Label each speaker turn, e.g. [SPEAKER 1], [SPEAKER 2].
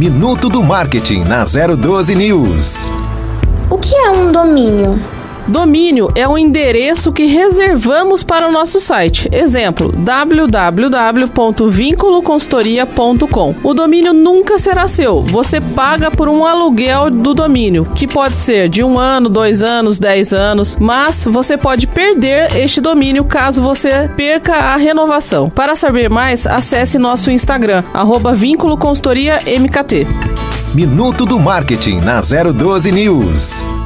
[SPEAKER 1] Minuto do Marketing na 012 News.
[SPEAKER 2] O que é um domínio?
[SPEAKER 3] Domínio é um endereço que reservamos para o nosso site. Exemplo: www.vinculoconsultoria.com. O domínio nunca será seu. Você paga por um aluguel do domínio, que pode ser de um ano, dois anos, dez anos, mas você pode perder este domínio caso você perca a renovação. Para saber mais, acesse nosso Instagram, arroba Minuto
[SPEAKER 1] do Marketing na 012 News.